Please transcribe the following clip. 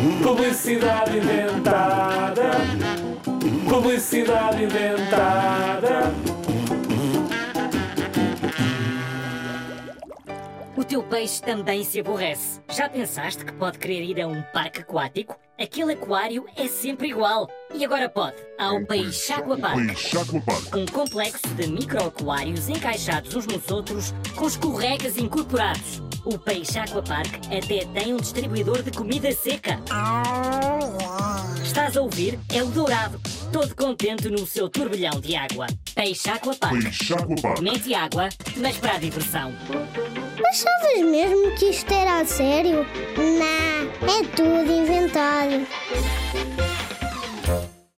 Publicidade inventada. Publicidade inventada. O teu peixe também se aborrece. Já pensaste que pode querer ir a um parque aquático? Aquele aquário é sempre igual. E agora pode. Há o Peixe Aquapark. Um complexo de microaquários encaixados uns nos outros com escorregas incorporados. O Peixe Aquapark até tem um distribuidor de comida seca. Estás a ouvir? É o Dourado. Todo contente no seu turbilhão de água. Peixe Aquapark. Peixe Aquapark. Mete água, mas para a diversão. Achavas mesmo que isto era a sério? Não, é tudo inventado.